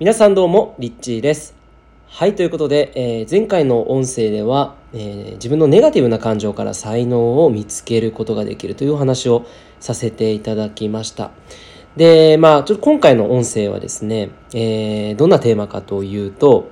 皆さんどうもリッチーです。はいということで、えー、前回の音声では、えー、自分のネガティブな感情から才能を見つけることができるというお話をさせていただきました。でまあちょっと今回の音声はですね、えー、どんなテーマかというと、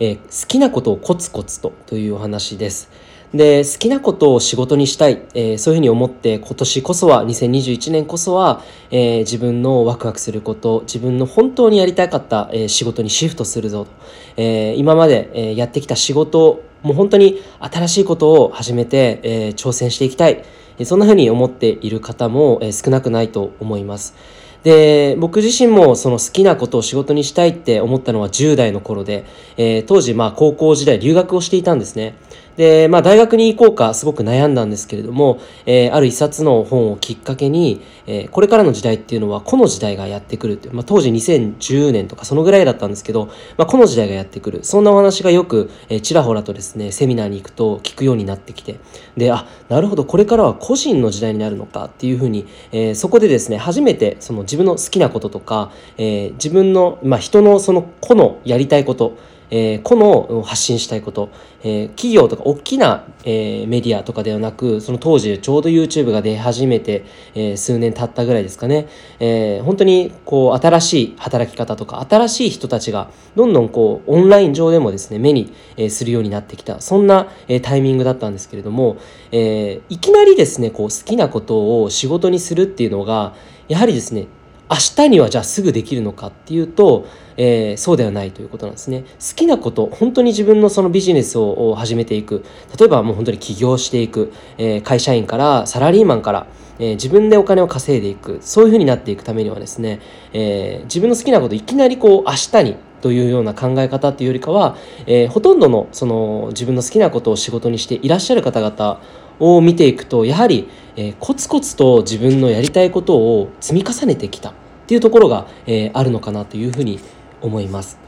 え好きなことをコツコツとというお話です。で好きなことを仕事にしたい、えー、そういうふうに思って今年こそは2021年こそは、えー、自分のワクワクすること自分の本当にやりたかった、えー、仕事にシフトするぞと、え今まで、えやってきた仕事もう本当に新しいことを始めて、え挑戦していきたい。そんなふうに思っている方も、え少なくないと思います。で僕自身もその好きなことを仕事にしたいって思ったのは10代の頃で、え、当時まあ高校時代留学をしていたんですね。で、まあ、大学に行こうかすごく悩んだんですけれども、えー、ある一冊の本をきっかけに、えー、これからの時代っていうのはこの時代がやってくるって、まあ、当時2010年とかそのぐらいだったんですけど、まあ、この時代がやってくる。そんなお話がよく、えー、ちらほらとですねセミナーに行くと聞くようになってきてであなるほどこれからは個人の時代になるのかっていうふうに、え、そこでですね初めてその自分の好きなこととか、え、自分の、まあ、人のその個のやりたいことえー、個の発信したいこと、えー、企業とか大きな、えー、メディアとかではなくその当時ちょうど YouTube が出始めて、えー、数年経ったぐらいですかね、えー、本当にこう新しい働き方とか新しい人たちがどんどんこうオンライン上でもですね目に、えー、するようになってきた。そんな、えー、タイミングだったんですけれども、えー、いきなりですねこう好きなことを仕事にするっていうのがやはりですね明日にはじゃあすぐできるのかっていうと、えー、そうではないということなんですね。好きなこと、本当に自分のそのビジネスを始めていく。例えばもう本当に起業していく。えー、会社員からサラリーマンから、えー、自分でお金を稼いでいく。そういうふうになっていくためにはですね、え自分の好きなこといきなりこう明日にというような考え方っていうよりかは、えー、ほとんどのその自分の好きなことを仕事にしていらっしゃる方々を見ていくとやはり、えー、コツコツと自分のやりたいことを積み重ねてきたっていうところが、えー、あるのかなというふうに思います。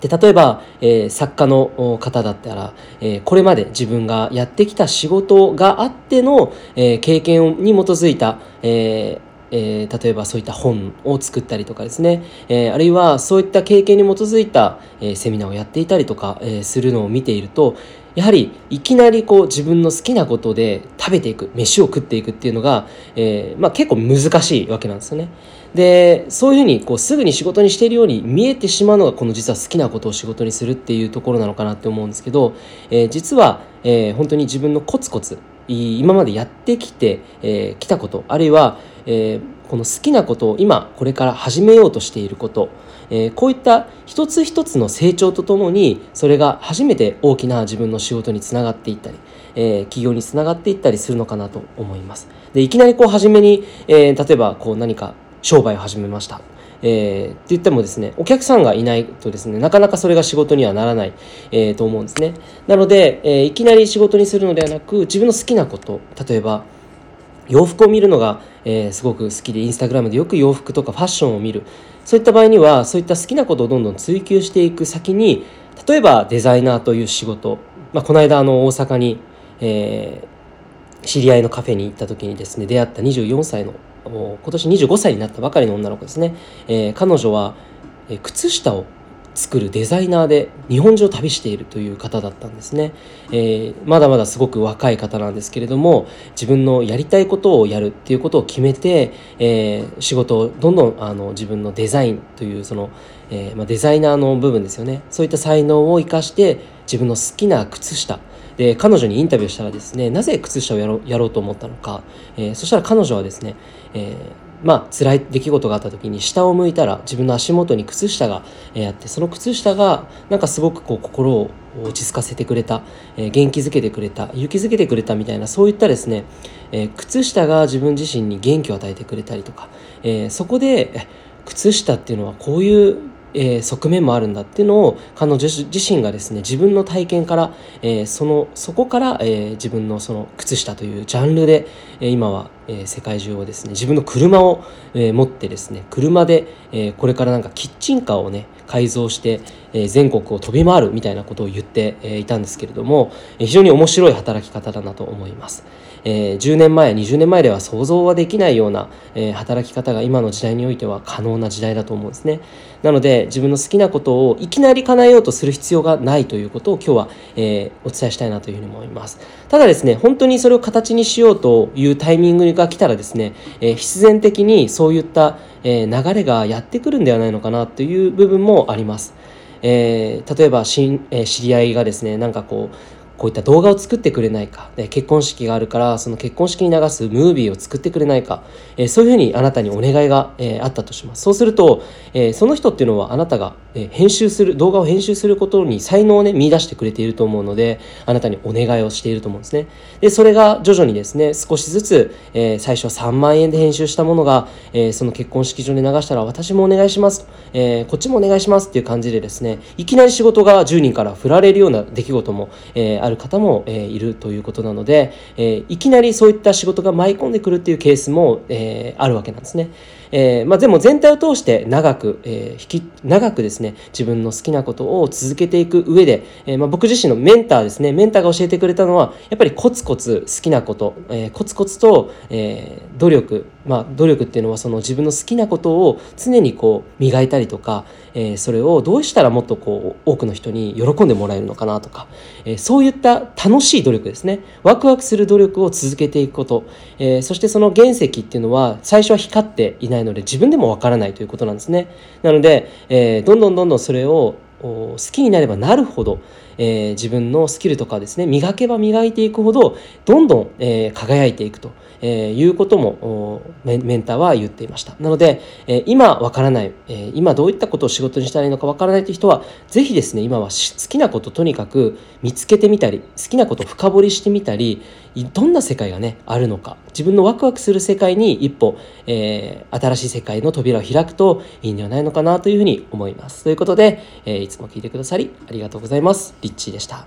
で例えば、えー、作家の方だったら、えー、これまで自分がやってきた仕事があっての、えー、経験に基づいた、ええー、例えばそういった本を作ったりとかですね、えー、あるいはそういった経験に基づいた、えー、セミナーをやっていたりとか、えするのを見ているとやはりいきなりこう自分の好きなことで食べていく飯を食っていくっていうのが、えまあ、結構難しいわけなんですよね。でそういうふうにこうすぐに仕事にしているように見えてしまうのがこの実は好きなことを仕事にするっていうところなのかなって思うんですけど、え実は、え本当に自分のコツコツ今までやってきてき、えー、たことあるいは、えー、この好きなことを今これから始めようとしていること、えー、こういった一つ一つの成長とともにそれが初めて大きな自分の仕事につながっていったり、えー、企業につながっていったりするのかなと思います。でいきなりこう初めに、えー、例えばこう何か商売を始めました。えー、って言ってもですね、お客さんがいないとですね、なかなかそれが仕事にはならない、えー、と思うんですね。なので、えー、いきなり仕事にするのではなく、自分の好きなこと、例えば、洋服を見るのが、えー、すごく好きで、インスタグラムでよく洋服とかファッションを見る。そういった場合には、そういった好きなことをどんどん追求していく先に、例えばデザイナーという仕事、まあ、この間あの大阪に、えー、知り合いのカフェに行った時にですね出会った24歳の今年25歳になったばかりの女の子ですね、えー、彼女は、靴下を作るデザイナーで日本中を旅しているという方だったんですね、えー、まだまだすごく若い方なんですけれども自分のやりたいことをやるっていうことを決めて、えー、仕事をどんどんあの自分のデザインというその、えーまあ、デザイナーの部分ですよね。そういった才能を生かして自分の好きな靴下。で彼女にインタビューしたらですねなぜ靴下をやろうやろうと思ったのか、え、そしたら彼女はですね、えー、まあ辛い出来事があった時に下を向いたら自分の足元に靴下があってその靴下がなんかすごくこう心を落ち着かせてくれた、え、元気づけてくれた勇気づけてくれたみたいなそういったですね、え、靴下が自分自身に元気を与えてくれたりとか、え、そこで靴下っていうのはこういうえー、側面もあるんだっていうのを彼女自身がですね自分の体験から、えー、そのそこから、えー、自分のその靴下というジャンルで、え今は、え世界中をですね自分の車を、え持ってですね車で、えこれからなんかキッチンカーをね改造して、え全国を飛び回るみたいなことを言っていたんですけれどもえ非常に面白い働き方だなと思います。え、10年前20年前では想像はできないような、え、働き方が今の時代においては可能な時代だと思うんですねなので自分の好きなことをいきなり叶えようとする必要がないということを今日は、え、お伝えしたいなというふうに思いますただですね本当にそれを形にしようというタイミングが来たらですね、え必然的にそういった、え流れがやってくるんではないのかなという部分もあります。えー、例えばし、えー、知り合いがですねなんかこうこういった動画を作ってくれないか、で結婚式があるからその結婚式に流すムービーを作ってくれないか、え、そういうふうにあなたにお願いが、え、あったとします。そうすると、え、その人っていうのはあなたが、え編集する動画を編集することに才能をね見出してくれていると思うのであなたにお願いをしていると思うんですね。でそれが徐々にですね少しずつ、え最初は3万円で編集したものが、えその結婚式場に流したら私もお願いしますと、えこっちもお願いしますっていう感じでですねいきなり仕事が10人から振られるような出来事も、えある方も、えー、いるということなので、えー、いきなりそういった仕事が舞い込んでくるっていうケースも、えー、あるわけなんですね。えーまあ、でも全体を通して長く、えー、引き長くですね自分の好きなことを続けていく上で、えーまあ、僕自身のメンターですねメンターが教えてくれたのはやっぱりコツコツ好きなこと、え、コツコツと、え、努力まあ努力っていうのはその自分の好きなことを常にこう磨いたりとか、えー、それをどうしたらもっとこう多くの人に喜んでもらえるのかなとか、えー、そういった楽しい努力ですね。ワクワクする努力を続けていくこと、えー、そしてその原石っていうのは最初は光っていないので自分でもわからないということなんですね。なので、えー、どんどんどんどんそれを好きになればなるほど、えー、自分のスキルとかですね磨けば磨いていくほどどんどん、えー、輝いていくと、え、いうこともメンターは言っていました。なので、え今わからない、え今どういったことを仕事にしたらいいのかわからないという人はぜひですね今は好きなこととにかく見つけてみたり好きなことを深掘りしてみたりどんな世界がねあるのか自分のワクワクする世界に一歩、えー、新しい世界の扉を開くといいんではないのかなというふうに思います。ということで、えー、いつも聞いてくださりありがとうございます。リッチーでした。